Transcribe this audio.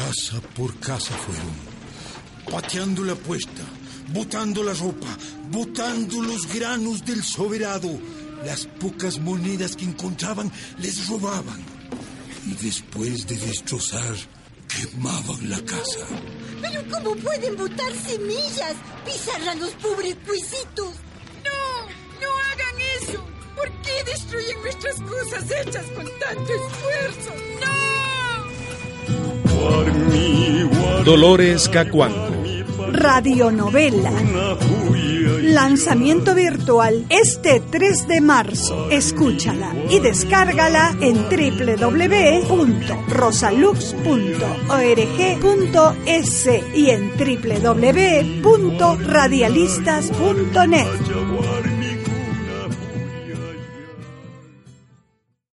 Casa por casa fueron, pateando la puesta, botando la ropa, botando los granos del soberado. Las pocas monedas que encontraban les robaban. Y después de destrozar, quemaban la casa. ¿Pero cómo pueden botar semillas? Pisar a los pobres cuisitos. ¡No! ¡No hagan eso! ¿Por qué destruyen nuestras cosas hechas con tanto esfuerzo? ¡No! Dolores Cacuango. Radionovela. Lanzamiento virtual este 3 de marzo. Escúchala y descárgala en www.rosalux.org.es y en www.radialistas.net.